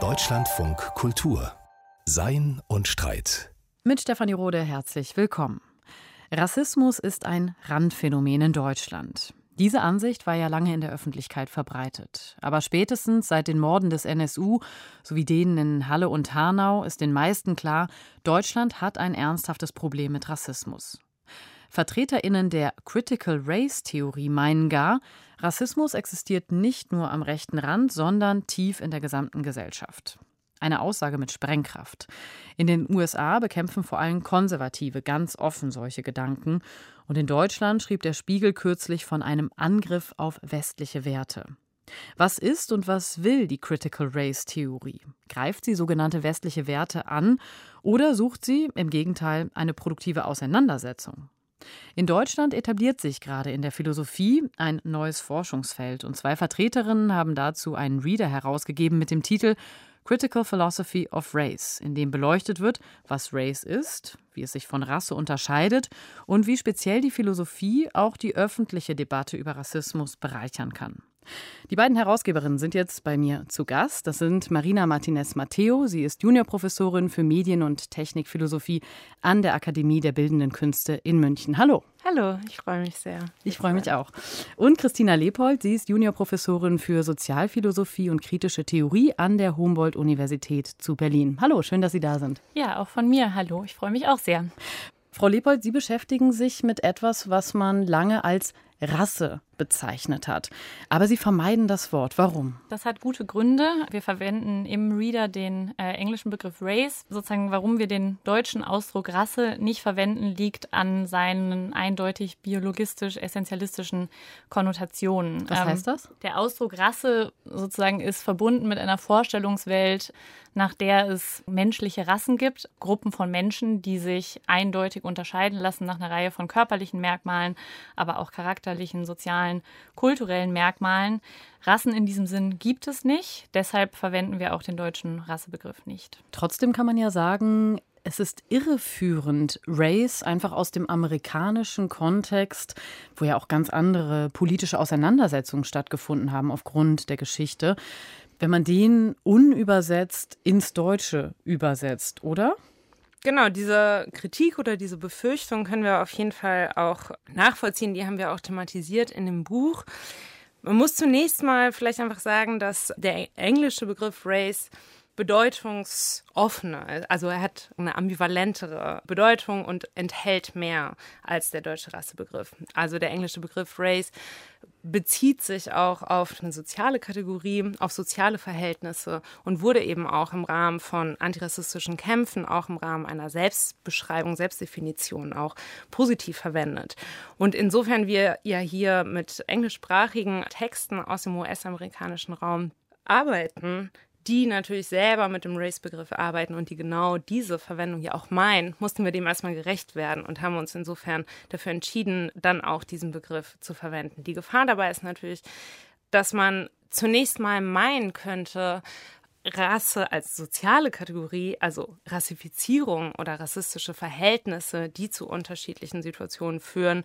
Deutschlandfunk Kultur Sein und Streit. Mit Stefanie Rode herzlich willkommen. Rassismus ist ein Randphänomen in Deutschland. Diese Ansicht war ja lange in der Öffentlichkeit verbreitet. Aber spätestens seit den Morden des NSU sowie denen in Halle und Hanau ist den meisten klar, Deutschland hat ein ernsthaftes Problem mit Rassismus. VertreterInnen der Critical Race Theorie meinen gar, Rassismus existiert nicht nur am rechten Rand, sondern tief in der gesamten Gesellschaft. Eine Aussage mit Sprengkraft. In den USA bekämpfen vor allem Konservative ganz offen solche Gedanken. Und in Deutschland schrieb der Spiegel kürzlich von einem Angriff auf westliche Werte. Was ist und was will die Critical Race Theorie? Greift sie sogenannte westliche Werte an oder sucht sie im Gegenteil eine produktive Auseinandersetzung? In Deutschland etabliert sich gerade in der Philosophie ein neues Forschungsfeld und zwei Vertreterinnen haben dazu einen Reader herausgegeben mit dem Titel Critical Philosophy of Race, in dem beleuchtet wird, was Race ist, wie es sich von Rasse unterscheidet und wie speziell die Philosophie auch die öffentliche Debatte über Rassismus bereichern kann. Die beiden Herausgeberinnen sind jetzt bei mir zu Gast. Das sind Marina Martinez-Matteo. Sie ist Juniorprofessorin für Medien- und Technikphilosophie an der Akademie der Bildenden Künste in München. Hallo. Hallo, ich freue mich sehr. Ich freue mich auch. Und Christina Leopold. Sie ist Juniorprofessorin für Sozialphilosophie und kritische Theorie an der Humboldt-Universität zu Berlin. Hallo, schön, dass Sie da sind. Ja, auch von mir. Hallo, ich freue mich auch sehr. Frau Leopold, Sie beschäftigen sich mit etwas, was man lange als Rasse bezeichnet hat. Aber Sie vermeiden das Wort. Warum? Das hat gute Gründe. Wir verwenden im Reader den äh, englischen Begriff Race. Sozusagen, warum wir den deutschen Ausdruck Rasse nicht verwenden, liegt an seinen eindeutig biologistisch-essentialistischen Konnotationen. Was ähm, heißt das? Der Ausdruck Rasse sozusagen ist verbunden mit einer Vorstellungswelt, nach der es menschliche Rassen gibt, Gruppen von Menschen, die sich eindeutig unterscheiden lassen nach einer Reihe von körperlichen Merkmalen, aber auch charakterlichen, sozialen sozialen, kulturellen Merkmalen. Rassen in diesem Sinn gibt es nicht. Deshalb verwenden wir auch den deutschen Rassebegriff nicht. Trotzdem kann man ja sagen, es ist irreführend, Race einfach aus dem amerikanischen Kontext, wo ja auch ganz andere politische Auseinandersetzungen stattgefunden haben aufgrund der Geschichte, wenn man den unübersetzt ins Deutsche übersetzt, oder? Genau, diese Kritik oder diese Befürchtung können wir auf jeden Fall auch nachvollziehen. Die haben wir auch thematisiert in dem Buch. Man muss zunächst mal vielleicht einfach sagen, dass der englische Begriff Race bedeutungsoffener. Also er hat eine ambivalentere Bedeutung und enthält mehr als der deutsche Rassebegriff. Also der englische Begriff Race bezieht sich auch auf eine soziale Kategorie, auf soziale Verhältnisse und wurde eben auch im Rahmen von antirassistischen Kämpfen, auch im Rahmen einer Selbstbeschreibung, Selbstdefinition auch positiv verwendet. Und insofern wir ja hier mit englischsprachigen Texten aus dem US-amerikanischen Raum arbeiten, die natürlich selber mit dem Race-Begriff arbeiten und die genau diese Verwendung ja auch meinen, mussten wir dem erstmal gerecht werden und haben uns insofern dafür entschieden, dann auch diesen Begriff zu verwenden. Die Gefahr dabei ist natürlich, dass man zunächst mal meinen könnte, Rasse als soziale Kategorie, also Rassifizierung oder rassistische Verhältnisse, die zu unterschiedlichen Situationen führen,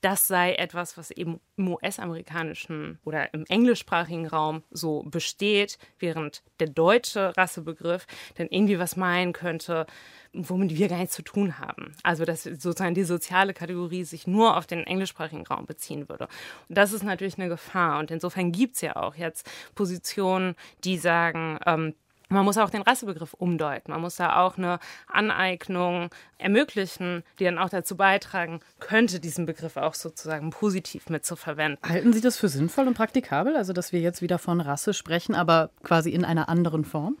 das sei etwas, was eben im US-amerikanischen oder im englischsprachigen Raum so besteht, während der deutsche Rassebegriff dann irgendwie was meinen könnte, womit wir gar nichts zu tun haben. Also dass sozusagen die soziale Kategorie sich nur auf den englischsprachigen Raum beziehen würde. Und das ist natürlich eine Gefahr. Und insofern gibt es ja auch jetzt Positionen, die sagen, ähm, man muss auch den Rassebegriff umdeuten. Man muss da auch eine Aneignung ermöglichen, die dann auch dazu beitragen könnte, diesen Begriff auch sozusagen positiv mitzuverwenden. Halten Sie das für sinnvoll und praktikabel, also dass wir jetzt wieder von Rasse sprechen, aber quasi in einer anderen Form?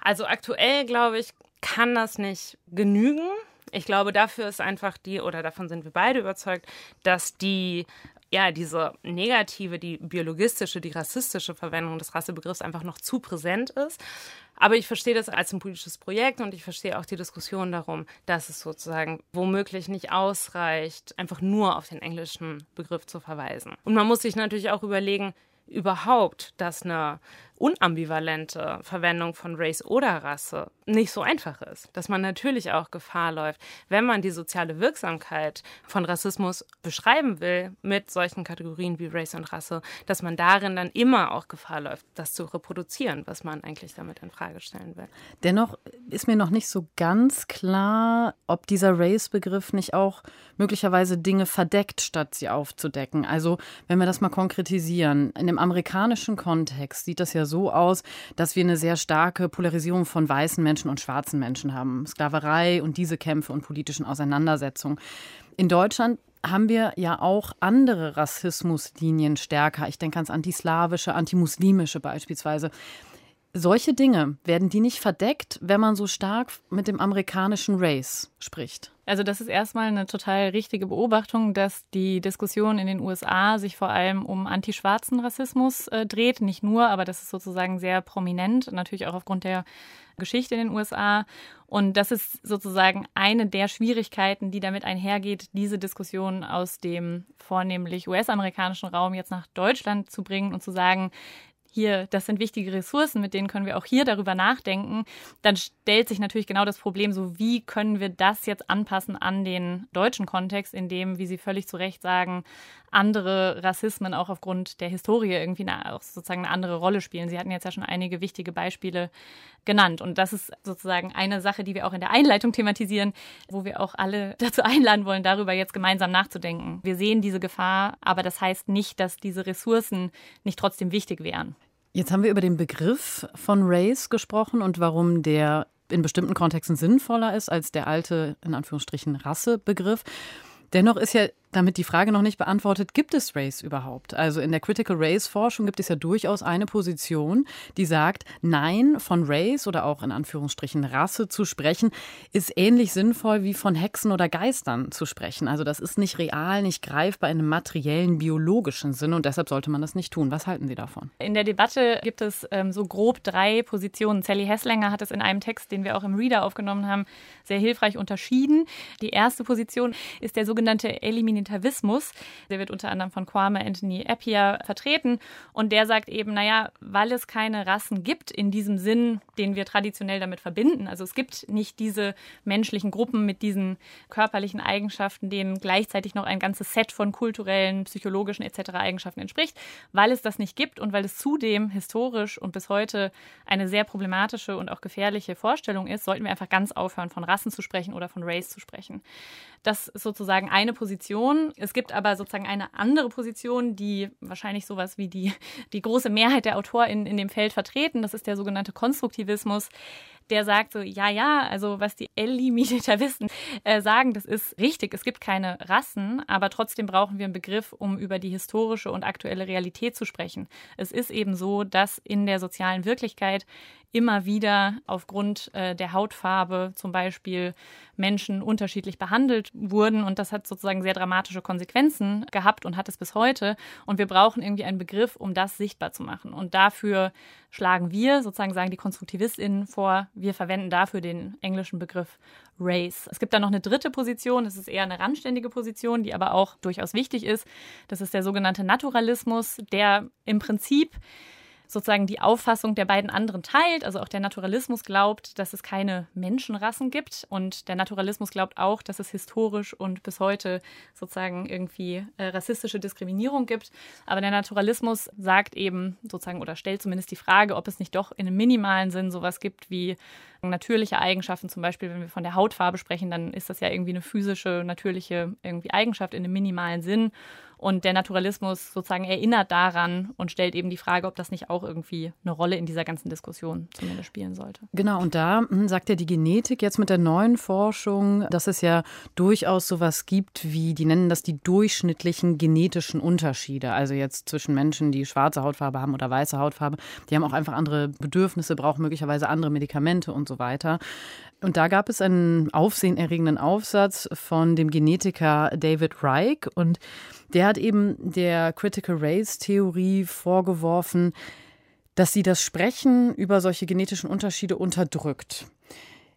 Also aktuell, glaube ich, kann das nicht genügen. Ich glaube, dafür ist einfach die, oder davon sind wir beide überzeugt, dass die ja, diese negative, die biologistische, die rassistische Verwendung des Rassebegriffs einfach noch zu präsent ist. Aber ich verstehe das als ein politisches Projekt und ich verstehe auch die Diskussion darum, dass es sozusagen womöglich nicht ausreicht, einfach nur auf den englischen Begriff zu verweisen. Und man muss sich natürlich auch überlegen, überhaupt, dass eine unambivalente Verwendung von Race oder Rasse nicht so einfach ist. Dass man natürlich auch Gefahr läuft, wenn man die soziale Wirksamkeit von Rassismus beschreiben will mit solchen Kategorien wie Race und Rasse, dass man darin dann immer auch Gefahr läuft, das zu reproduzieren, was man eigentlich damit in Frage stellen will. Dennoch ist mir noch nicht so ganz klar, ob dieser Race-Begriff nicht auch möglicherweise Dinge verdeckt, statt sie aufzudecken. Also, wenn wir das mal konkretisieren, in dem amerikanischen Kontext sieht das ja so aus, dass wir eine sehr starke Polarisierung von weißen Menschen und schwarzen Menschen haben. Sklaverei und diese Kämpfe und politischen Auseinandersetzungen. In Deutschland haben wir ja auch andere Rassismuslinien stärker. Ich denke ans antislawische, antimuslimische beispielsweise. Solche Dinge, werden die nicht verdeckt, wenn man so stark mit dem amerikanischen Race spricht? Also das ist erstmal eine total richtige Beobachtung, dass die Diskussion in den USA sich vor allem um antischwarzen Rassismus äh, dreht. Nicht nur, aber das ist sozusagen sehr prominent, natürlich auch aufgrund der Geschichte in den USA. Und das ist sozusagen eine der Schwierigkeiten, die damit einhergeht, diese Diskussion aus dem vornehmlich US-amerikanischen Raum jetzt nach Deutschland zu bringen und zu sagen, hier, das sind wichtige Ressourcen, mit denen können wir auch hier darüber nachdenken, dann stellt sich natürlich genau das Problem, so wie können wir das jetzt anpassen an den deutschen Kontext, in dem, wie Sie völlig zu Recht sagen, andere Rassismen auch aufgrund der Historie irgendwie eine, auch sozusagen eine andere Rolle spielen. Sie hatten jetzt ja schon einige wichtige Beispiele genannt. Und das ist sozusagen eine Sache, die wir auch in der Einleitung thematisieren, wo wir auch alle dazu einladen wollen, darüber jetzt gemeinsam nachzudenken. Wir sehen diese Gefahr, aber das heißt nicht, dass diese Ressourcen nicht trotzdem wichtig wären. Jetzt haben wir über den Begriff von Race gesprochen und warum der in bestimmten Kontexten sinnvoller ist als der alte, in Anführungsstrichen, Rassebegriff. Dennoch ist ja damit die Frage noch nicht beantwortet, gibt es Race überhaupt? Also in der Critical Race Forschung gibt es ja durchaus eine Position, die sagt, nein, von Race oder auch in Anführungsstrichen Rasse zu sprechen, ist ähnlich sinnvoll wie von Hexen oder Geistern zu sprechen. Also das ist nicht real, nicht greifbar in einem materiellen, biologischen Sinn und deshalb sollte man das nicht tun. Was halten Sie davon? In der Debatte gibt es ähm, so grob drei Positionen. Sally Hesslänger hat es in einem Text, den wir auch im Reader aufgenommen haben, sehr hilfreich unterschieden. Die erste Position ist der sogenannte Elimination Humanitarismus. Der wird unter anderem von Kwame Anthony Appiah vertreten. Und der sagt eben, naja, weil es keine Rassen gibt in diesem Sinn, den wir traditionell damit verbinden. Also es gibt nicht diese menschlichen Gruppen mit diesen körperlichen Eigenschaften, denen gleichzeitig noch ein ganzes Set von kulturellen, psychologischen etc. Eigenschaften entspricht. Weil es das nicht gibt und weil es zudem historisch und bis heute eine sehr problematische und auch gefährliche Vorstellung ist, sollten wir einfach ganz aufhören, von Rassen zu sprechen oder von Race zu sprechen. Das ist sozusagen eine Position. Es gibt aber sozusagen eine andere Position, die wahrscheinlich sowas wie die, die große Mehrheit der AutorInnen in dem Feld vertreten. Das ist der sogenannte Konstruktivismus der sagt so, ja, ja, also was die Eliminatavisten äh, sagen, das ist richtig. Es gibt keine Rassen, aber trotzdem brauchen wir einen Begriff, um über die historische und aktuelle Realität zu sprechen. Es ist eben so, dass in der sozialen Wirklichkeit immer wieder aufgrund äh, der Hautfarbe zum Beispiel Menschen unterschiedlich behandelt wurden. Und das hat sozusagen sehr dramatische Konsequenzen gehabt und hat es bis heute. Und wir brauchen irgendwie einen Begriff, um das sichtbar zu machen. Und dafür schlagen wir, sozusagen sagen die KonstruktivistInnen vor, wir verwenden dafür den englischen Begriff Race. Es gibt dann noch eine dritte Position, das ist eher eine randständige Position, die aber auch durchaus wichtig ist. Das ist der sogenannte Naturalismus, der im Prinzip sozusagen die Auffassung der beiden anderen teilt. Also auch der Naturalismus glaubt, dass es keine Menschenrassen gibt und der Naturalismus glaubt auch, dass es historisch und bis heute sozusagen irgendwie äh, rassistische Diskriminierung gibt. Aber der Naturalismus sagt eben sozusagen oder stellt zumindest die Frage, ob es nicht doch in einem minimalen Sinn sowas gibt wie natürliche Eigenschaften. Zum Beispiel, wenn wir von der Hautfarbe sprechen, dann ist das ja irgendwie eine physische, natürliche irgendwie Eigenschaft in einem minimalen Sinn. Und der Naturalismus sozusagen erinnert daran und stellt eben die Frage, ob das nicht auch irgendwie eine Rolle in dieser ganzen Diskussion zumindest spielen sollte. Genau, und da hm, sagt ja die Genetik jetzt mit der neuen Forschung, dass es ja durchaus sowas gibt, wie, die nennen das die durchschnittlichen genetischen Unterschiede. Also jetzt zwischen Menschen, die schwarze Hautfarbe haben oder weiße Hautfarbe, die haben auch einfach andere Bedürfnisse, brauchen möglicherweise andere Medikamente und so weiter. Und da gab es einen aufsehenerregenden Aufsatz von dem Genetiker David Reich und der hat eben der Critical Race Theorie vorgeworfen, dass sie das Sprechen über solche genetischen Unterschiede unterdrückt.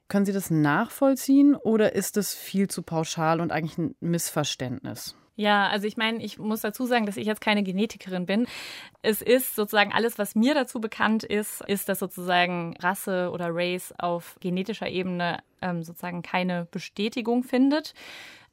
Können Sie das nachvollziehen oder ist es viel zu pauschal und eigentlich ein Missverständnis? Ja, also ich meine, ich muss dazu sagen, dass ich jetzt keine Genetikerin bin. Es ist sozusagen alles, was mir dazu bekannt ist, ist, dass sozusagen Rasse oder Race auf genetischer Ebene ähm, sozusagen keine Bestätigung findet.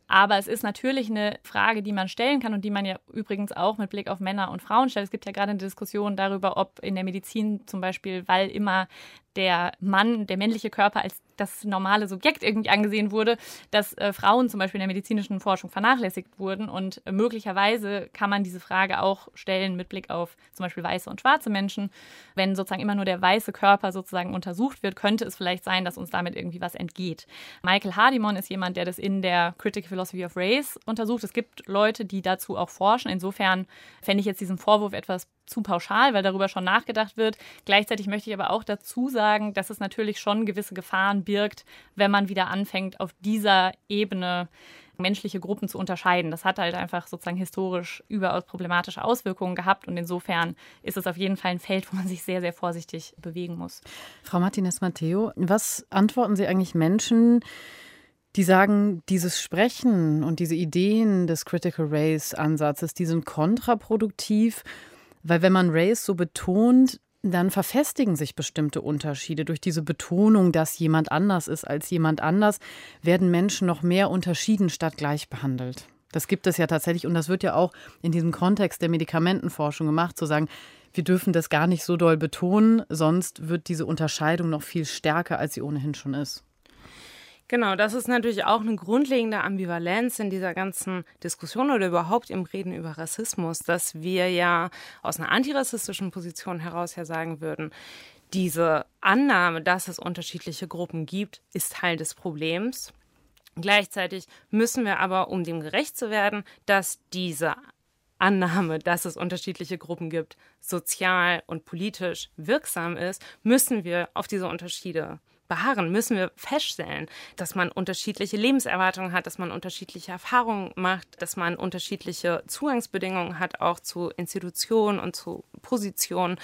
Aber es ist natürlich eine Frage, die man stellen kann und die man ja übrigens auch mit Blick auf Männer und Frauen stellt. Es gibt ja gerade eine Diskussion darüber, ob in der Medizin zum Beispiel, weil immer der Mann, der männliche Körper als das normale Subjekt irgendwie angesehen wurde, dass äh, Frauen zum Beispiel in der medizinischen Forschung vernachlässigt wurden. Und äh, möglicherweise kann man diese Frage auch stellen mit Blick auf zum Beispiel weiße und schwarze Menschen. Wenn sozusagen immer nur der weiße Körper sozusagen untersucht wird, könnte es vielleicht sein, dass uns damit irgendwie was entgeht. Michael Hardimon ist jemand, der das in der Critical Philosophy of Race untersucht. Es gibt Leute, die dazu auch forschen. Insofern fände ich jetzt diesen Vorwurf etwas zu pauschal, weil darüber schon nachgedacht wird. Gleichzeitig möchte ich aber auch dazu sagen, dass es natürlich schon gewisse Gefahren birgt, wenn man wieder anfängt, auf dieser Ebene menschliche Gruppen zu unterscheiden. Das hat halt einfach sozusagen historisch überaus problematische Auswirkungen gehabt und insofern ist es auf jeden Fall ein Feld, wo man sich sehr, sehr vorsichtig bewegen muss. Frau Martinez Matteo, was antworten Sie eigentlich Menschen, die sagen, dieses Sprechen und diese Ideen des Critical Race Ansatzes, die sind kontraproduktiv weil wenn man Race so betont, dann verfestigen sich bestimmte Unterschiede. Durch diese Betonung, dass jemand anders ist als jemand anders, werden Menschen noch mehr unterschieden statt gleich behandelt. Das gibt es ja tatsächlich und das wird ja auch in diesem Kontext der Medikamentenforschung gemacht, zu sagen, wir dürfen das gar nicht so doll betonen, sonst wird diese Unterscheidung noch viel stärker, als sie ohnehin schon ist. Genau, das ist natürlich auch eine grundlegende Ambivalenz in dieser ganzen Diskussion oder überhaupt im Reden über Rassismus, dass wir ja aus einer antirassistischen Position heraus ja sagen würden, diese Annahme, dass es unterschiedliche Gruppen gibt, ist Teil des Problems. Gleichzeitig müssen wir aber, um dem gerecht zu werden, dass diese Annahme, dass es unterschiedliche Gruppen gibt, sozial und politisch wirksam ist, müssen wir auf diese Unterschiede beharren, müssen wir feststellen, dass man unterschiedliche Lebenserwartungen hat, dass man unterschiedliche Erfahrungen macht, dass man unterschiedliche Zugangsbedingungen hat, auch zu Institutionen und zu Positionen.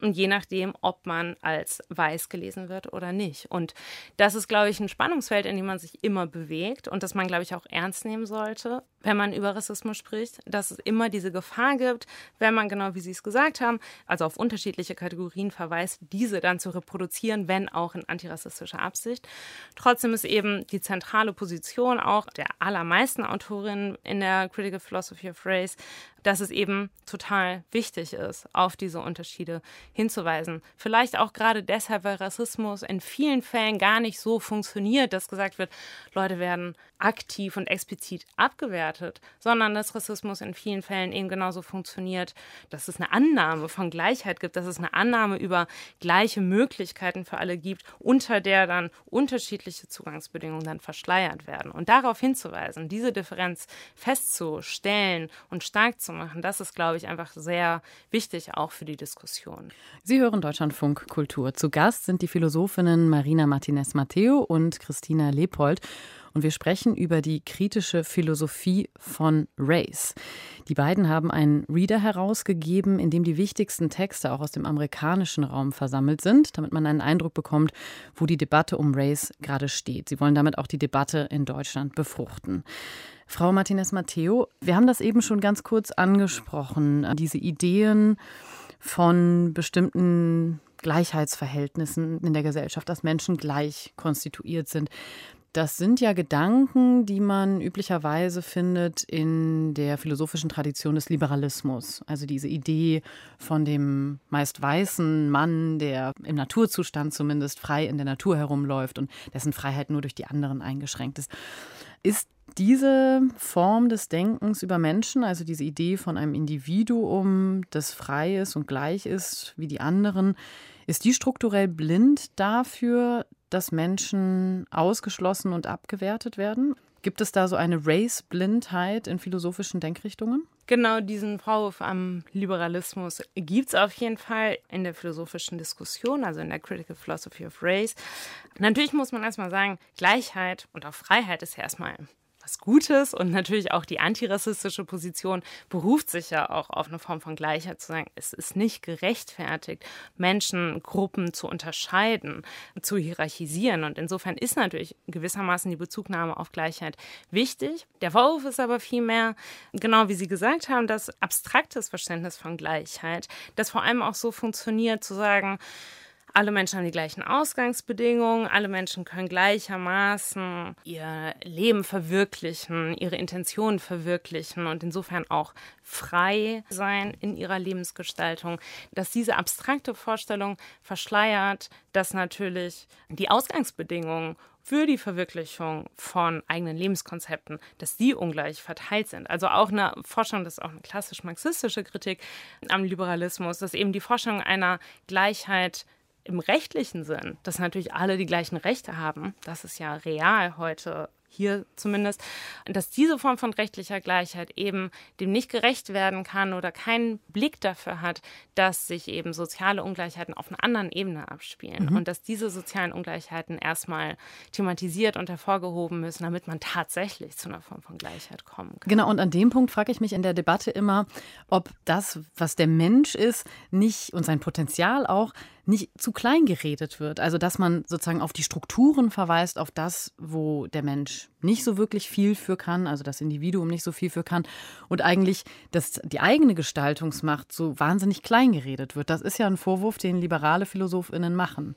Und je nachdem, ob man als weiß gelesen wird oder nicht. Und das ist, glaube ich, ein Spannungsfeld, in dem man sich immer bewegt und das man, glaube ich, auch ernst nehmen sollte, wenn man über Rassismus spricht, dass es immer diese Gefahr gibt, wenn man genau wie Sie es gesagt haben, also auf unterschiedliche Kategorien verweist, diese dann zu reproduzieren, wenn auch in antirassistischer Absicht. Trotzdem ist eben die zentrale Position auch der allermeisten Autorinnen in der Critical Philosophy of Race, dass es eben total wichtig ist, auf diese Unterschiede hinzuweisen. Vielleicht auch gerade deshalb, weil Rassismus in vielen Fällen gar nicht so funktioniert, dass gesagt wird, Leute werden aktiv und explizit abgewertet, sondern dass Rassismus in vielen Fällen eben genauso funktioniert, dass es eine Annahme von Gleichheit gibt, dass es eine Annahme über gleiche Möglichkeiten für alle gibt, unter der dann unterschiedliche Zugangsbedingungen dann verschleiert werden. Und darauf hinzuweisen, diese Differenz festzustellen und stark zu machen, das ist, glaube ich, einfach sehr wichtig auch für die Diskussion. Sie hören Deutschlandfunk Kultur. Zu Gast sind die Philosophinnen Marina Martinez-Matteo und Christina Leopold und wir sprechen über die kritische Philosophie von Race. Die beiden haben einen Reader herausgegeben, in dem die wichtigsten Texte auch aus dem amerikanischen Raum versammelt sind, damit man einen Eindruck bekommt, wo die Debatte um Race gerade steht. Sie wollen damit auch die Debatte in Deutschland befruchten. Frau Martinez Matteo, wir haben das eben schon ganz kurz angesprochen, diese Ideen von bestimmten Gleichheitsverhältnissen in der Gesellschaft, dass Menschen gleich konstituiert sind. Das sind ja Gedanken, die man üblicherweise findet in der philosophischen Tradition des Liberalismus. Also diese Idee von dem meist weißen Mann, der im Naturzustand zumindest frei in der Natur herumläuft und dessen Freiheit nur durch die anderen eingeschränkt ist. Ist diese Form des Denkens über Menschen, also diese Idee von einem Individuum, das frei ist und gleich ist wie die anderen, ist die strukturell blind dafür, dass Menschen ausgeschlossen und abgewertet werden? Gibt es da so eine Race-Blindheit in philosophischen Denkrichtungen? Genau diesen Vorwurf am Liberalismus gibt es auf jeden Fall in der philosophischen Diskussion, also in der Critical Philosophy of Race. Natürlich muss man erstmal sagen, Gleichheit und auch Freiheit ist ja erstmal was Gutes und natürlich auch die antirassistische Position beruft sich ja auch auf eine Form von Gleichheit zu sagen, es ist nicht gerechtfertigt, Menschengruppen zu unterscheiden, zu hierarchisieren und insofern ist natürlich gewissermaßen die Bezugnahme auf Gleichheit wichtig. Der Vorwurf ist aber vielmehr, genau wie Sie gesagt haben, das abstraktes Verständnis von Gleichheit, das vor allem auch so funktioniert, zu sagen, alle Menschen haben die gleichen Ausgangsbedingungen, alle Menschen können gleichermaßen ihr Leben verwirklichen, ihre Intentionen verwirklichen und insofern auch frei sein in ihrer Lebensgestaltung, dass diese abstrakte Vorstellung verschleiert, dass natürlich die Ausgangsbedingungen für die Verwirklichung von eigenen Lebenskonzepten, dass die ungleich verteilt sind. Also auch eine Forschung, das ist auch eine klassisch marxistische Kritik am Liberalismus, dass eben die Forschung einer Gleichheit im rechtlichen Sinn, dass natürlich alle die gleichen Rechte haben, das ist ja real heute hier zumindest, dass diese Form von rechtlicher Gleichheit eben dem nicht gerecht werden kann oder keinen Blick dafür hat, dass sich eben soziale Ungleichheiten auf einer anderen Ebene abspielen mhm. und dass diese sozialen Ungleichheiten erstmal thematisiert und hervorgehoben müssen, damit man tatsächlich zu einer Form von Gleichheit kommen kann. Genau, und an dem Punkt frage ich mich in der Debatte immer, ob das, was der Mensch ist, nicht und sein Potenzial auch nicht zu klein geredet wird. Also dass man sozusagen auf die Strukturen verweist, auf das, wo der Mensch nicht so wirklich viel für kann, also das Individuum nicht so viel für kann und eigentlich, dass die eigene Gestaltungsmacht so wahnsinnig klein geredet wird. Das ist ja ein Vorwurf, den liberale Philosophinnen machen.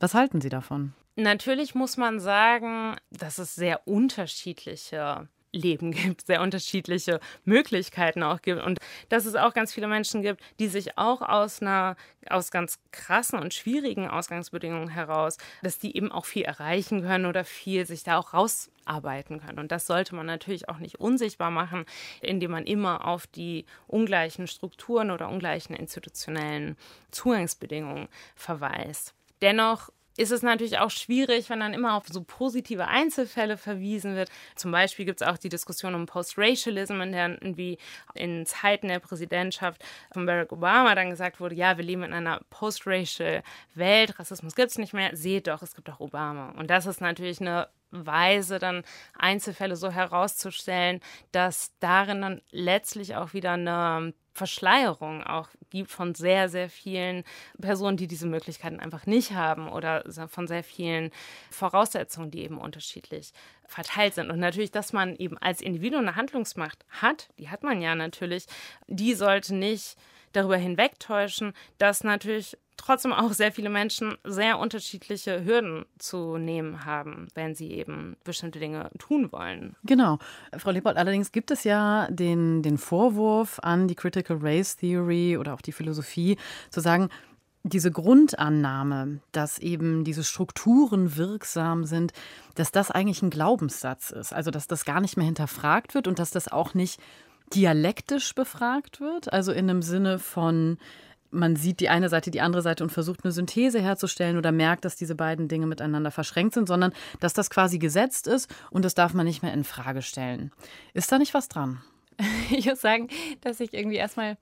Was halten Sie davon? Natürlich muss man sagen, dass es sehr unterschiedliche Leben gibt, sehr unterschiedliche Möglichkeiten auch gibt und dass es auch ganz viele Menschen gibt, die sich auch aus einer aus ganz krassen und schwierigen Ausgangsbedingungen heraus, dass die eben auch viel erreichen können oder viel sich da auch rausarbeiten können und das sollte man natürlich auch nicht unsichtbar machen, indem man immer auf die ungleichen Strukturen oder ungleichen institutionellen Zugangsbedingungen verweist. Dennoch ist es natürlich auch schwierig, wenn dann immer auf so positive Einzelfälle verwiesen wird. Zum Beispiel gibt es auch die Diskussion um Post-Racialism, in der irgendwie in Zeiten der Präsidentschaft von Barack Obama dann gesagt wurde, ja, wir leben in einer post-racial Welt, Rassismus gibt es nicht mehr, seht doch, es gibt auch Obama. Und das ist natürlich eine Weise, dann Einzelfälle so herauszustellen, dass darin dann letztlich auch wieder eine Verschleierung auch gibt von sehr, sehr vielen Personen, die diese Möglichkeiten einfach nicht haben oder von sehr vielen Voraussetzungen, die eben unterschiedlich verteilt sind. Und natürlich, dass man eben als Individuum eine Handlungsmacht hat, die hat man ja natürlich, die sollte nicht darüber hinwegtäuschen, dass natürlich trotzdem auch sehr viele Menschen sehr unterschiedliche Hürden zu nehmen haben, wenn sie eben bestimmte Dinge tun wollen. Genau. Frau Lebold, allerdings gibt es ja den, den Vorwurf an die Critical Race Theory oder auch die Philosophie, zu sagen, diese Grundannahme, dass eben diese Strukturen wirksam sind, dass das eigentlich ein Glaubenssatz ist. Also, dass das gar nicht mehr hinterfragt wird und dass das auch nicht dialektisch befragt wird. Also in einem Sinne von, man sieht die eine Seite, die andere Seite und versucht eine Synthese herzustellen oder merkt, dass diese beiden Dinge miteinander verschränkt sind, sondern dass das quasi gesetzt ist und das darf man nicht mehr in Frage stellen. Ist da nicht was dran? Ich muss sagen, dass ich irgendwie erstmal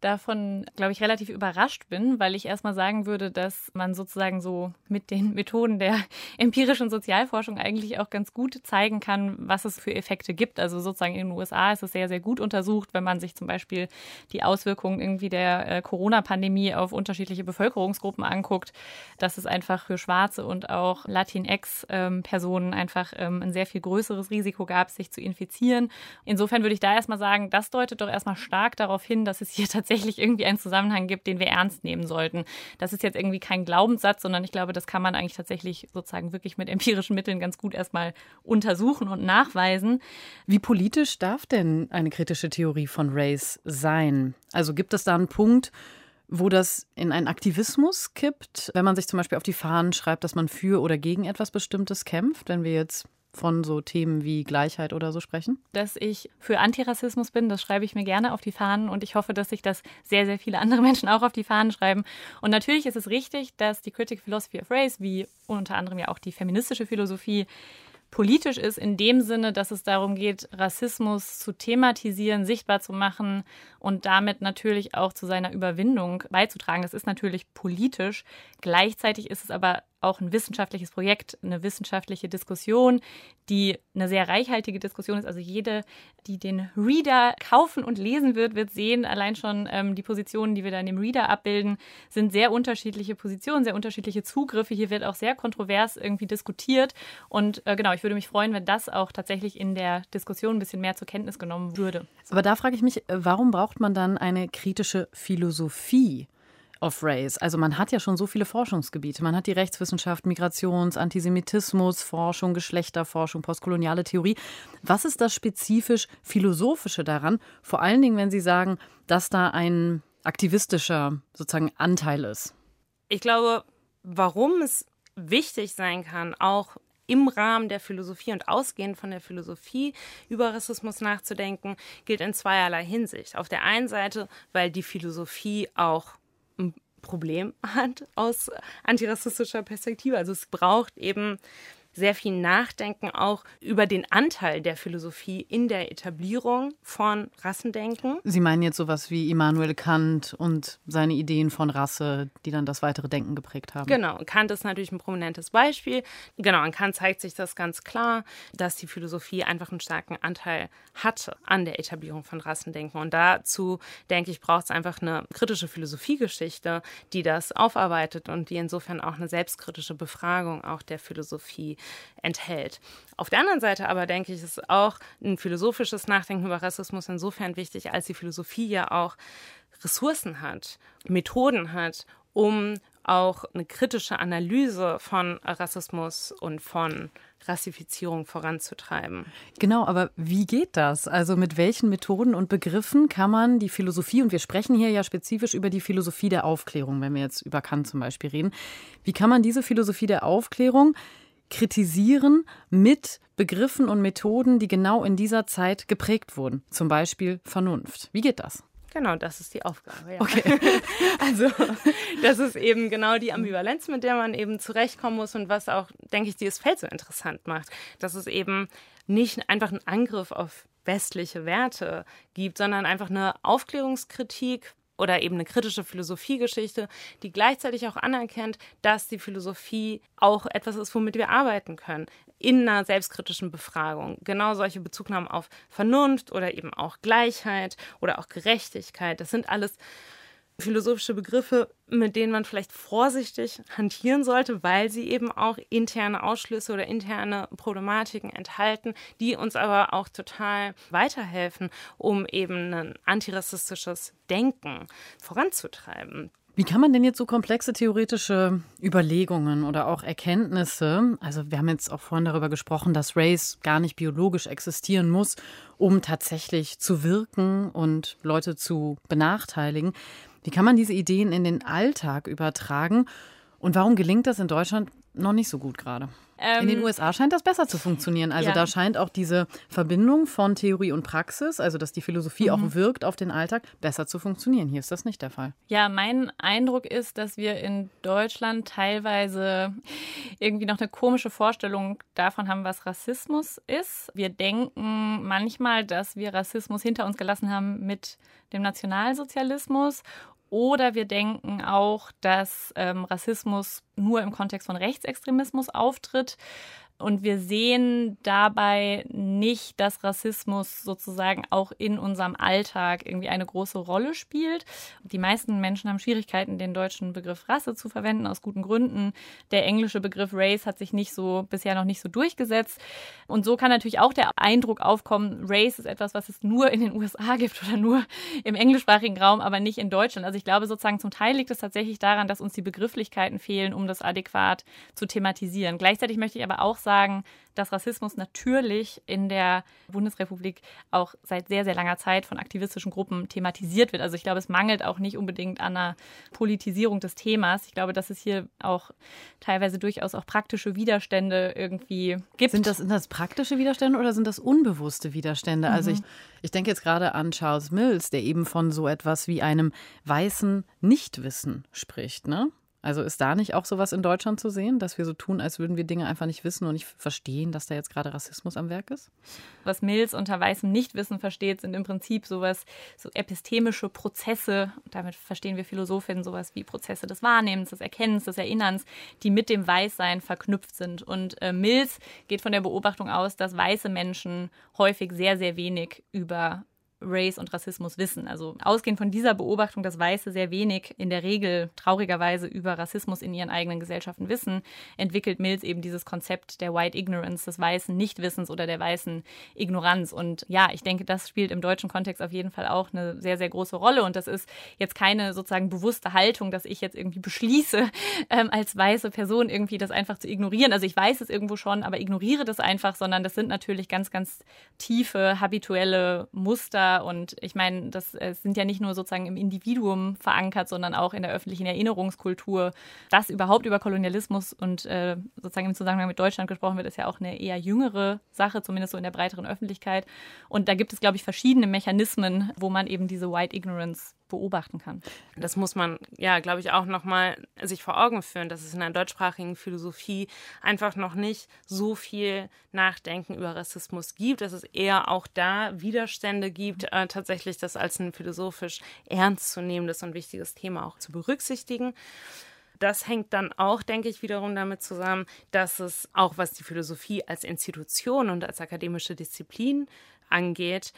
davon, glaube ich, relativ überrascht bin, weil ich erstmal sagen würde, dass man sozusagen so mit den Methoden der empirischen Sozialforschung eigentlich auch ganz gut zeigen kann, was es für Effekte gibt. Also sozusagen in den USA ist es sehr, sehr gut untersucht, wenn man sich zum Beispiel die Auswirkungen irgendwie der äh, Corona-Pandemie auf unterschiedliche Bevölkerungsgruppen anguckt, dass es einfach für Schwarze und auch Latinx-Personen einfach ähm, ein sehr viel größeres Risiko gab, sich zu infizieren. Insofern würde ich da erstmal sagen, das deutet doch erstmal stark darauf hin, dass es hier tatsächlich tatsächlich irgendwie einen Zusammenhang gibt, den wir ernst nehmen sollten. Das ist jetzt irgendwie kein Glaubenssatz, sondern ich glaube, das kann man eigentlich tatsächlich sozusagen wirklich mit empirischen Mitteln ganz gut erstmal untersuchen und nachweisen. Wie politisch darf denn eine kritische Theorie von Race sein? Also gibt es da einen Punkt, wo das in einen Aktivismus kippt, wenn man sich zum Beispiel auf die Fahnen schreibt, dass man für oder gegen etwas Bestimmtes kämpft, wenn wir jetzt von so Themen wie Gleichheit oder so sprechen? Dass ich für Antirassismus bin, das schreibe ich mir gerne auf die Fahnen und ich hoffe, dass sich das sehr, sehr viele andere Menschen auch auf die Fahnen schreiben. Und natürlich ist es richtig, dass die Critical Philosophy of Race, wie unter anderem ja auch die feministische Philosophie, politisch ist in dem Sinne, dass es darum geht, Rassismus zu thematisieren, sichtbar zu machen und damit natürlich auch zu seiner Überwindung beizutragen. Das ist natürlich politisch. Gleichzeitig ist es aber auch ein wissenschaftliches Projekt, eine wissenschaftliche Diskussion, die eine sehr reichhaltige Diskussion ist. Also jede, die den Reader kaufen und lesen wird, wird sehen, allein schon ähm, die Positionen, die wir da in dem Reader abbilden, sind sehr unterschiedliche Positionen, sehr unterschiedliche Zugriffe. Hier wird auch sehr kontrovers irgendwie diskutiert. Und äh, genau, ich würde mich freuen, wenn das auch tatsächlich in der Diskussion ein bisschen mehr zur Kenntnis genommen würde. Aber da frage ich mich, äh, warum braucht man dann eine kritische Philosophie? Of Race. Also man hat ja schon so viele Forschungsgebiete. Man hat die Rechtswissenschaft, Migrations-, Antisemitismus, Forschung, Geschlechterforschung, postkoloniale Theorie. Was ist das spezifisch Philosophische daran? Vor allen Dingen, wenn Sie sagen, dass da ein aktivistischer sozusagen Anteil ist. Ich glaube, warum es wichtig sein kann, auch im Rahmen der Philosophie und ausgehend von der Philosophie über Rassismus nachzudenken, gilt in zweierlei Hinsicht. Auf der einen Seite, weil die Philosophie auch ein Problem hat aus antirassistischer Perspektive. Also es braucht eben sehr viel Nachdenken auch über den Anteil der Philosophie in der Etablierung von Rassendenken. Sie meinen jetzt sowas wie Immanuel Kant und seine Ideen von Rasse, die dann das weitere Denken geprägt haben. Genau, Kant ist natürlich ein prominentes Beispiel. Genau, an Kant zeigt sich das ganz klar, dass die Philosophie einfach einen starken Anteil hatte an der Etablierung von Rassendenken. Und dazu, denke ich, braucht es einfach eine kritische Philosophiegeschichte, die das aufarbeitet und die insofern auch eine selbstkritische Befragung auch der Philosophie enthält. Auf der anderen Seite aber denke ich, ist auch ein philosophisches Nachdenken über Rassismus insofern wichtig, als die Philosophie ja auch Ressourcen hat, Methoden hat, um auch eine kritische Analyse von Rassismus und von Rassifizierung voranzutreiben. Genau, aber wie geht das? Also mit welchen Methoden und Begriffen kann man die Philosophie, und wir sprechen hier ja spezifisch über die Philosophie der Aufklärung, wenn wir jetzt über Kant zum Beispiel reden, wie kann man diese Philosophie der Aufklärung kritisieren mit Begriffen und Methoden, die genau in dieser Zeit geprägt wurden. Zum Beispiel Vernunft. Wie geht das? Genau, das ist die Aufgabe. Ja. Okay. also das ist eben genau die Ambivalenz, mit der man eben zurechtkommen muss und was auch, denke ich, dieses Feld so interessant macht. Dass es eben nicht einfach einen Angriff auf westliche Werte gibt, sondern einfach eine Aufklärungskritik oder eben eine kritische Philosophiegeschichte, die gleichzeitig auch anerkennt, dass die Philosophie auch etwas ist, womit wir arbeiten können in einer selbstkritischen Befragung. Genau solche Bezugnahmen auf Vernunft oder eben auch Gleichheit oder auch Gerechtigkeit, das sind alles philosophische Begriffe, mit denen man vielleicht vorsichtig hantieren sollte, weil sie eben auch interne Ausschlüsse oder interne Problematiken enthalten, die uns aber auch total weiterhelfen, um eben ein antirassistisches Denken voranzutreiben. Wie kann man denn jetzt so komplexe theoretische Überlegungen oder auch Erkenntnisse, also wir haben jetzt auch vorhin darüber gesprochen, dass Race gar nicht biologisch existieren muss, um tatsächlich zu wirken und Leute zu benachteiligen. Wie kann man diese Ideen in den Alltag übertragen? Und warum gelingt das in Deutschland noch nicht so gut gerade? Ähm, in den ähm, USA scheint das besser zu funktionieren. Also ja. da scheint auch diese Verbindung von Theorie und Praxis, also dass die Philosophie mhm. auch wirkt auf den Alltag, besser zu funktionieren. Hier ist das nicht der Fall. Ja, mein Eindruck ist, dass wir in Deutschland teilweise irgendwie noch eine komische Vorstellung davon haben, was Rassismus ist. Wir denken manchmal, dass wir Rassismus hinter uns gelassen haben mit dem Nationalsozialismus oder wir denken auch, dass ähm, Rassismus nur im Kontext von Rechtsextremismus auftritt. Und wir sehen dabei nicht, dass Rassismus sozusagen auch in unserem Alltag irgendwie eine große Rolle spielt. Die meisten Menschen haben Schwierigkeiten, den deutschen Begriff Rasse zu verwenden, aus guten Gründen. Der englische Begriff Race hat sich nicht so, bisher noch nicht so durchgesetzt. Und so kann natürlich auch der Eindruck aufkommen, Race ist etwas, was es nur in den USA gibt oder nur im englischsprachigen Raum, aber nicht in Deutschland. Also ich glaube sozusagen zum Teil liegt es tatsächlich daran, dass uns die Begrifflichkeiten fehlen, um das adäquat zu thematisieren. Gleichzeitig möchte ich aber auch sagen, dass Rassismus natürlich in der Bundesrepublik auch seit sehr, sehr langer Zeit von aktivistischen Gruppen thematisiert wird. Also ich glaube, es mangelt auch nicht unbedingt an einer Politisierung des Themas. Ich glaube, dass es hier auch teilweise durchaus auch praktische Widerstände irgendwie gibt. Sind das, sind das praktische Widerstände oder sind das unbewusste Widerstände? Also mhm. Also ich, ich denke jetzt gerade an Charles Mills, der eben von so etwas wie einem weißen Nichtwissen spricht, ne? Also ist da nicht auch sowas in Deutschland zu sehen, dass wir so tun, als würden wir Dinge einfach nicht wissen und nicht verstehen, dass da jetzt gerade Rassismus am Werk ist? Was Mills unter weißem Nichtwissen versteht, sind im Prinzip sowas, so epistemische Prozesse. Damit verstehen wir Philosophinnen sowas wie Prozesse des Wahrnehmens, des Erkennens, des Erinnerns, die mit dem Weißsein verknüpft sind. Und äh, Mills geht von der Beobachtung aus, dass weiße Menschen häufig sehr, sehr wenig über Race und Rassismus wissen. Also ausgehend von dieser Beobachtung, dass Weiße sehr wenig in der Regel traurigerweise über Rassismus in ihren eigenen Gesellschaften wissen, entwickelt Mills eben dieses Konzept der White Ignorance, des weißen Nichtwissens oder der weißen Ignoranz. Und ja, ich denke, das spielt im deutschen Kontext auf jeden Fall auch eine sehr, sehr große Rolle. Und das ist jetzt keine sozusagen bewusste Haltung, dass ich jetzt irgendwie beschließe, ähm, als weiße Person irgendwie das einfach zu ignorieren. Also ich weiß es irgendwo schon, aber ignoriere das einfach, sondern das sind natürlich ganz, ganz tiefe, habituelle Muster, und ich meine, das äh, sind ja nicht nur sozusagen im Individuum verankert, sondern auch in der öffentlichen Erinnerungskultur. Dass überhaupt über Kolonialismus und äh, sozusagen im Zusammenhang mit Deutschland gesprochen wird, ist ja auch eine eher jüngere Sache, zumindest so in der breiteren Öffentlichkeit. Und da gibt es, glaube ich, verschiedene Mechanismen, wo man eben diese White Ignorance beobachten kann. Das muss man, ja, glaube ich, auch nochmal sich vor Augen führen, dass es in der deutschsprachigen Philosophie einfach noch nicht so viel Nachdenken über Rassismus gibt, dass es eher auch da Widerstände gibt, äh, tatsächlich das als ein philosophisch ernstzunehmendes und wichtiges Thema auch zu berücksichtigen. Das hängt dann auch, denke ich, wiederum damit zusammen, dass es auch, was die Philosophie als Institution und als akademische Disziplin angeht,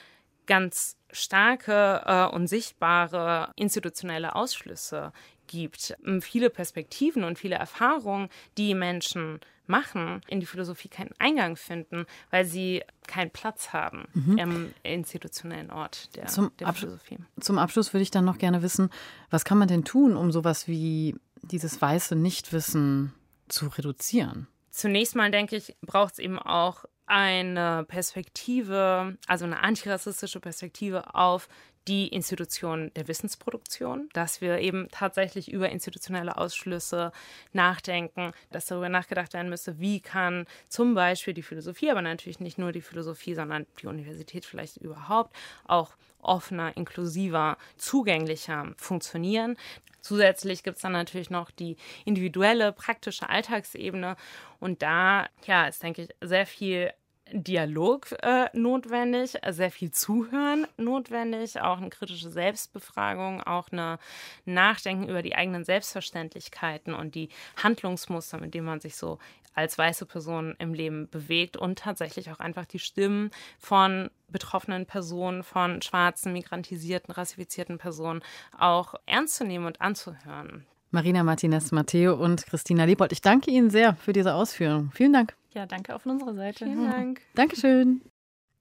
ganz starke äh, und sichtbare institutionelle Ausschlüsse gibt. Ähm, viele Perspektiven und viele Erfahrungen, die Menschen machen, in die Philosophie keinen Eingang finden, weil sie keinen Platz haben mhm. im institutionellen Ort der, zum der Philosophie. Zum Abschluss würde ich dann noch gerne wissen, was kann man denn tun, um sowas wie dieses weiße Nichtwissen zu reduzieren? Zunächst mal denke ich, braucht es eben auch eine Perspektive, also eine antirassistische Perspektive auf die Institution der Wissensproduktion, dass wir eben tatsächlich über institutionelle Ausschlüsse nachdenken, dass darüber nachgedacht werden müsste, wie kann zum Beispiel die Philosophie, aber natürlich nicht nur die Philosophie, sondern die Universität vielleicht überhaupt auch offener, inklusiver, zugänglicher funktionieren. Zusätzlich gibt es dann natürlich noch die individuelle, praktische Alltagsebene. Und da, ja, ist, denke ich, sehr viel Dialog äh, notwendig, sehr viel Zuhören notwendig, auch eine kritische Selbstbefragung, auch eine Nachdenken über die eigenen Selbstverständlichkeiten und die Handlungsmuster, mit denen man sich so als weiße Person im Leben bewegt und tatsächlich auch einfach die Stimmen von betroffenen Personen, von schwarzen, migrantisierten, rassifizierten Personen auch ernst zu nehmen und anzuhören. Marina Martinez Matteo und Christina Lebold, ich danke Ihnen sehr für diese Ausführung. Vielen Dank. Ja, danke auch von unserer Seite. Vielen Dank. Dankeschön.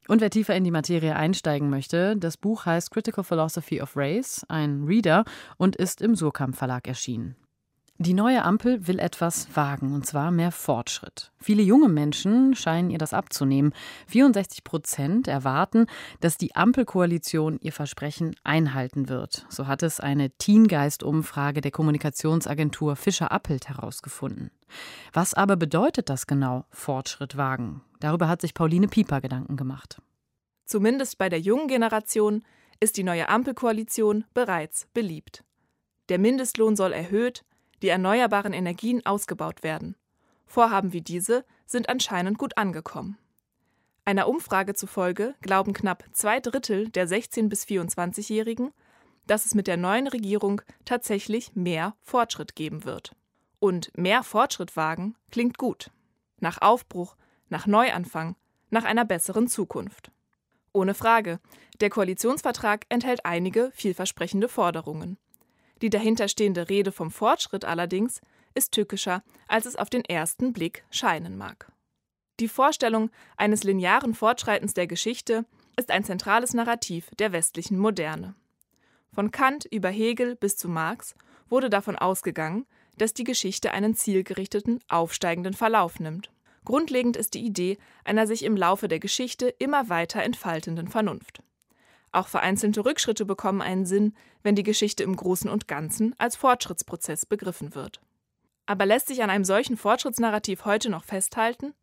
Und wer tiefer in die Materie einsteigen möchte, das Buch heißt Critical Philosophy of Race, ein Reader und ist im Surkamp Verlag erschienen. Die neue Ampel will etwas wagen, und zwar mehr Fortschritt. Viele junge Menschen scheinen ihr das abzunehmen. 64 Prozent erwarten, dass die Ampelkoalition ihr Versprechen einhalten wird. So hat es eine Teengeist-Umfrage der Kommunikationsagentur Fischer-Appelt herausgefunden. Was aber bedeutet das genau, Fortschritt wagen? Darüber hat sich Pauline Pieper Gedanken gemacht. Zumindest bei der jungen Generation ist die neue Ampelkoalition bereits beliebt. Der Mindestlohn soll erhöht, die erneuerbaren Energien ausgebaut werden. Vorhaben wie diese sind anscheinend gut angekommen. Einer Umfrage zufolge glauben knapp zwei Drittel der 16- bis 24-Jährigen, dass es mit der neuen Regierung tatsächlich mehr Fortschritt geben wird. Und mehr Fortschritt wagen klingt gut. Nach Aufbruch, nach Neuanfang, nach einer besseren Zukunft. Ohne Frage, der Koalitionsvertrag enthält einige vielversprechende Forderungen. Die dahinterstehende Rede vom Fortschritt allerdings ist tückischer, als es auf den ersten Blick scheinen mag. Die Vorstellung eines linearen Fortschreitens der Geschichte ist ein zentrales Narrativ der westlichen Moderne. Von Kant über Hegel bis zu Marx wurde davon ausgegangen, dass die Geschichte einen zielgerichteten, aufsteigenden Verlauf nimmt. Grundlegend ist die Idee einer sich im Laufe der Geschichte immer weiter entfaltenden Vernunft. Auch vereinzelte Rückschritte bekommen einen Sinn, wenn die Geschichte im Großen und Ganzen als Fortschrittsprozess begriffen wird. Aber lässt sich an einem solchen Fortschrittsnarrativ heute noch festhalten?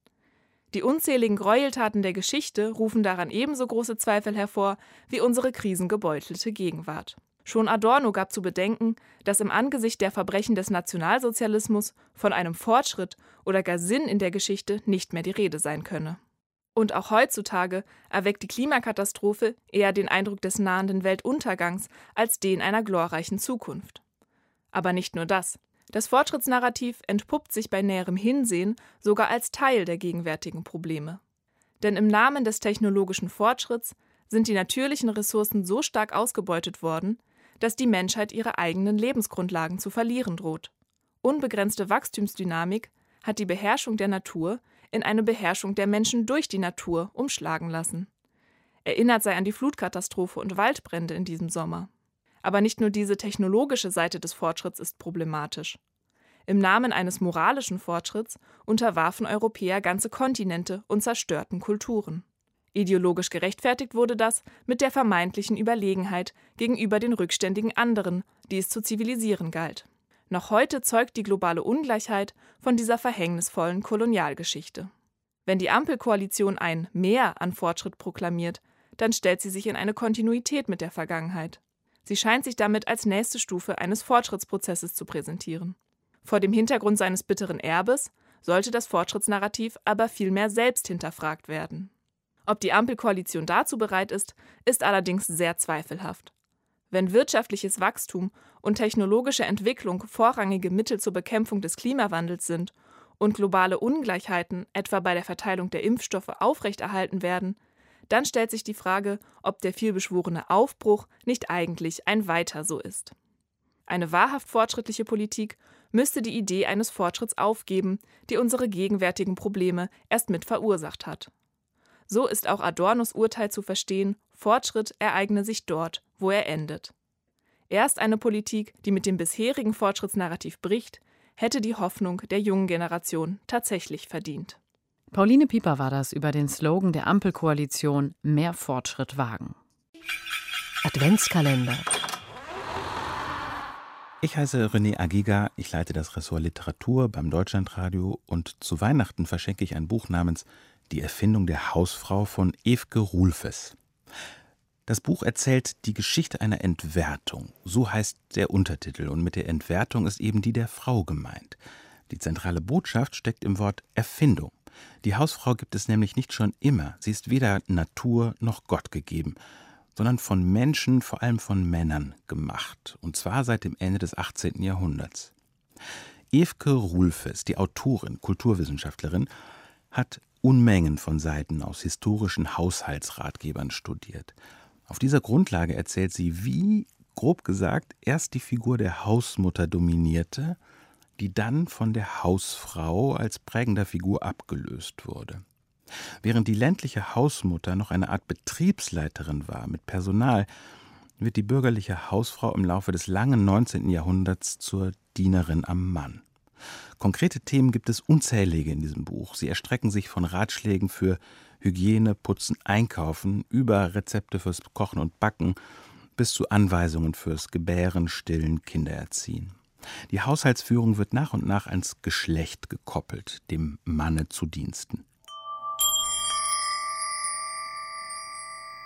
Die unzähligen Gräueltaten der Geschichte rufen daran ebenso große Zweifel hervor wie unsere krisengebeutelte Gegenwart. Schon Adorno gab zu bedenken, dass im Angesicht der Verbrechen des Nationalsozialismus von einem Fortschritt oder gar Sinn in der Geschichte nicht mehr die Rede sein könne. Und auch heutzutage erweckt die Klimakatastrophe eher den Eindruck des nahenden Weltuntergangs als den einer glorreichen Zukunft. Aber nicht nur das. Das Fortschrittsnarrativ entpuppt sich bei näherem Hinsehen sogar als Teil der gegenwärtigen Probleme. Denn im Namen des technologischen Fortschritts sind die natürlichen Ressourcen so stark ausgebeutet worden, dass die Menschheit ihre eigenen Lebensgrundlagen zu verlieren droht. Unbegrenzte Wachstumsdynamik hat die Beherrschung der Natur in eine Beherrschung der Menschen durch die Natur umschlagen lassen. Erinnert sei an die Flutkatastrophe und Waldbrände in diesem Sommer. Aber nicht nur diese technologische Seite des Fortschritts ist problematisch. Im Namen eines moralischen Fortschritts unterwarfen Europäer ganze Kontinente und zerstörten Kulturen. Ideologisch gerechtfertigt wurde das mit der vermeintlichen Überlegenheit gegenüber den rückständigen anderen, die es zu zivilisieren galt. Noch heute zeugt die globale Ungleichheit von dieser verhängnisvollen Kolonialgeschichte. Wenn die Ampelkoalition ein Mehr an Fortschritt proklamiert, dann stellt sie sich in eine Kontinuität mit der Vergangenheit. Sie scheint sich damit als nächste Stufe eines Fortschrittsprozesses zu präsentieren. Vor dem Hintergrund seines bitteren Erbes sollte das Fortschrittsnarrativ aber vielmehr selbst hinterfragt werden. Ob die Ampelkoalition dazu bereit ist, ist allerdings sehr zweifelhaft. Wenn wirtschaftliches Wachstum und technologische Entwicklung vorrangige Mittel zur Bekämpfung des Klimawandels sind und globale Ungleichheiten etwa bei der Verteilung der Impfstoffe aufrechterhalten werden, dann stellt sich die Frage, ob der vielbeschworene Aufbruch nicht eigentlich ein Weiter so ist. Eine wahrhaft fortschrittliche Politik müsste die Idee eines Fortschritts aufgeben, die unsere gegenwärtigen Probleme erst mit verursacht hat. So ist auch Adornos Urteil zu verstehen, Fortschritt ereigne sich dort, wo er endet. Erst eine Politik, die mit dem bisherigen Fortschrittsnarrativ bricht, hätte die Hoffnung der jungen Generation tatsächlich verdient. Pauline Pieper war das über den Slogan der Ampelkoalition Mehr Fortschritt wagen. Adventskalender. Ich heiße René Agiga, ich leite das Ressort Literatur beim Deutschlandradio und zu Weihnachten verschenke ich ein Buch namens die Erfindung der Hausfrau von Evke Rulfes. Das Buch erzählt die Geschichte einer Entwertung. So heißt der Untertitel. Und mit der Entwertung ist eben die der Frau gemeint. Die zentrale Botschaft steckt im Wort Erfindung. Die Hausfrau gibt es nämlich nicht schon immer. Sie ist weder Natur noch Gott gegeben, sondern von Menschen, vor allem von Männern, gemacht. Und zwar seit dem Ende des 18. Jahrhunderts. Evke Rulfes, die Autorin, Kulturwissenschaftlerin, hat Unmengen von Seiten aus historischen Haushaltsratgebern studiert. Auf dieser Grundlage erzählt sie, wie, grob gesagt, erst die Figur der Hausmutter dominierte, die dann von der Hausfrau als prägender Figur abgelöst wurde. Während die ländliche Hausmutter noch eine Art Betriebsleiterin war mit Personal, wird die bürgerliche Hausfrau im Laufe des langen 19. Jahrhunderts zur Dienerin am Mann. Konkrete Themen gibt es unzählige in diesem Buch. Sie erstrecken sich von Ratschlägen für Hygiene, Putzen, Einkaufen über Rezepte fürs Kochen und Backen bis zu Anweisungen fürs Gebären, Stillen, Kindererziehen. Die Haushaltsführung wird nach und nach ans Geschlecht gekoppelt, dem Manne zu Diensten.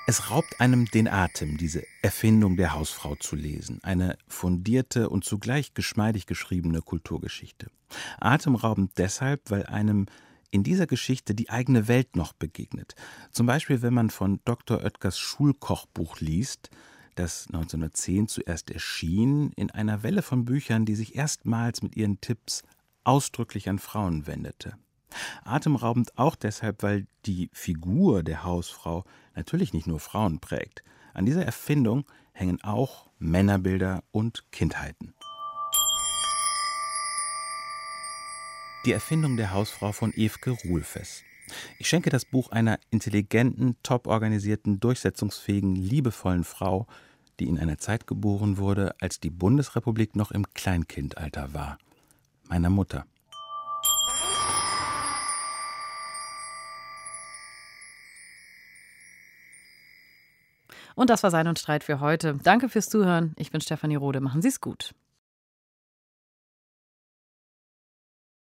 Es raubt einem den Atem, diese Erfindung der Hausfrau zu lesen, eine fundierte und zugleich geschmeidig geschriebene Kulturgeschichte. Atemraubend deshalb, weil einem in dieser Geschichte die eigene Welt noch begegnet. Zum Beispiel, wenn man von Dr. Oetkers Schulkochbuch liest, das 1910 zuerst erschien, in einer Welle von Büchern, die sich erstmals mit ihren Tipps ausdrücklich an Frauen wendete. Atemraubend auch deshalb, weil die Figur der Hausfrau natürlich nicht nur Frauen prägt. An dieser Erfindung hängen auch Männerbilder und Kindheiten. Die Erfindung der Hausfrau von Evke Ruhlfes. Ich schenke das Buch einer intelligenten, top organisierten, durchsetzungsfähigen, liebevollen Frau, die in einer Zeit geboren wurde, als die Bundesrepublik noch im Kleinkindalter war. Meiner Mutter. Und das war Sein und Streit für heute. Danke fürs Zuhören. Ich bin Stefanie Rode. Machen Sie es gut.